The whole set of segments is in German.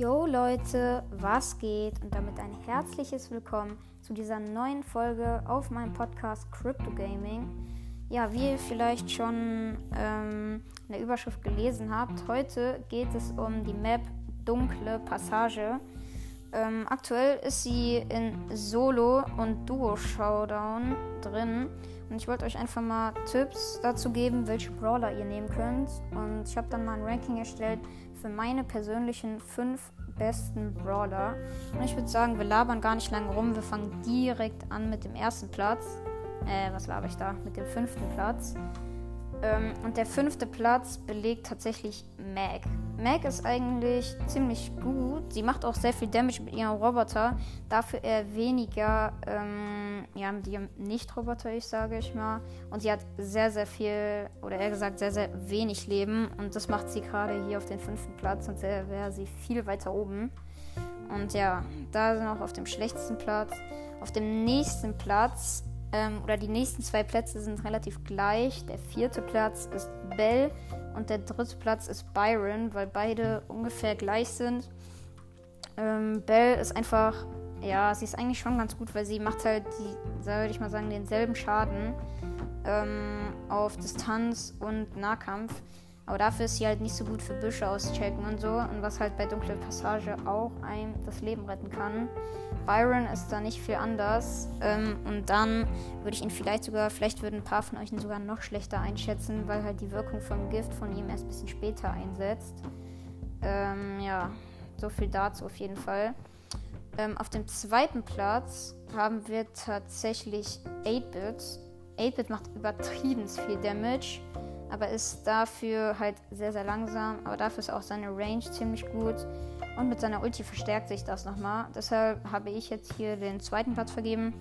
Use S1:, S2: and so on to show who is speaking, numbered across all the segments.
S1: Yo Leute, was geht? Und damit ein herzliches Willkommen zu dieser neuen Folge auf meinem Podcast Crypto Gaming. Ja, wie ihr vielleicht schon ähm, in der Überschrift gelesen habt, heute geht es um die Map Dunkle Passage. Ähm, aktuell ist sie in Solo- und Duo-Showdown drin. Und ich wollte euch einfach mal Tipps dazu geben, welche Brawler ihr nehmen könnt. Und ich habe dann mal ein Ranking erstellt für meine persönlichen fünf besten Brawler. Und ich würde sagen, wir labern gar nicht lange rum. Wir fangen direkt an mit dem ersten Platz. Äh, was laber ich da? Mit dem fünften Platz. Ähm, und der fünfte Platz belegt tatsächlich Mag. Mag ist eigentlich ziemlich gut. Sie macht auch sehr viel Damage mit ihrem Roboter. Dafür eher weniger ähm, ja, mit ihrem Nicht-Roboter, ich sage ich mal. Und sie hat sehr, sehr viel, oder eher gesagt, sehr, sehr wenig Leben. Und das macht sie gerade hier auf den fünften Platz. Und wäre sie viel weiter oben. Und ja, da sind auch auf dem schlechtesten Platz. Auf dem nächsten Platz ähm, oder die nächsten zwei Plätze sind relativ gleich. Der vierte Platz ist Bell und der dritte Platz ist Byron, weil beide ungefähr gleich sind. Ähm, Bell ist einfach, ja, sie ist eigentlich schon ganz gut, weil sie macht halt die, würde ich mal sagen, denselben Schaden ähm, auf Distanz und Nahkampf. Aber dafür ist sie halt nicht so gut für Büsche auschecken und so. Und was halt bei Dunkle Passage auch einem das Leben retten kann. Byron ist da nicht viel anders. Ähm, und dann würde ich ihn vielleicht sogar, vielleicht würden ein paar von euch ihn sogar noch schlechter einschätzen, weil halt die Wirkung vom Gift von ihm erst ein bisschen später einsetzt. Ähm, ja, so viel dazu auf jeden Fall. Ähm, auf dem zweiten Platz haben wir tatsächlich 8-Bit. 8-Bit macht übertrieben viel Damage aber ist dafür halt sehr, sehr langsam. Aber dafür ist auch seine Range ziemlich gut. Und mit seiner Ulti verstärkt sich das nochmal. Deshalb habe ich jetzt hier den zweiten Platz vergeben.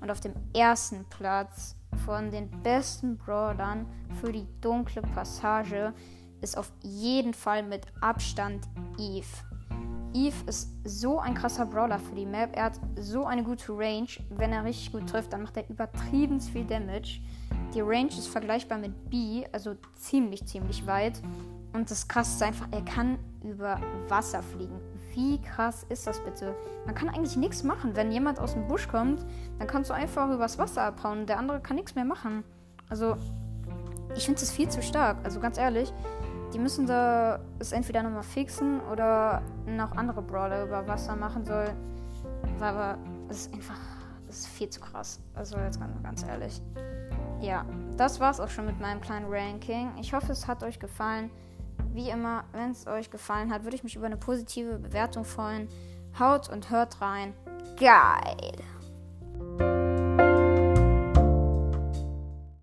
S1: Und auf dem ersten Platz von den besten Brawlern für die dunkle Passage ist auf jeden Fall mit Abstand Eve. Eve ist so ein krasser Brawler für die Map. Er hat so eine gute Range. Wenn er richtig gut trifft, dann macht er übertrieben viel Damage. Die Range ist vergleichbar mit B, also ziemlich, ziemlich weit. Und das krasse ist einfach, er kann über Wasser fliegen. Wie krass ist das bitte? Man kann eigentlich nichts machen. Wenn jemand aus dem Busch kommt, dann kannst du einfach übers Wasser abhauen. Der andere kann nichts mehr machen. Also, ich finde es viel zu stark. Also ganz ehrlich, die müssen da es entweder nochmal fixen oder noch andere Brawler über Wasser machen sollen. Aber es ist einfach, es ist viel zu krass. Also jetzt ganz, ganz ehrlich. Ja, das war's auch schon mit meinem kleinen Ranking. Ich hoffe, es hat euch gefallen. Wie immer, wenn es euch gefallen hat, würde ich mich über eine positive Bewertung freuen. Haut und hört rein. Geil!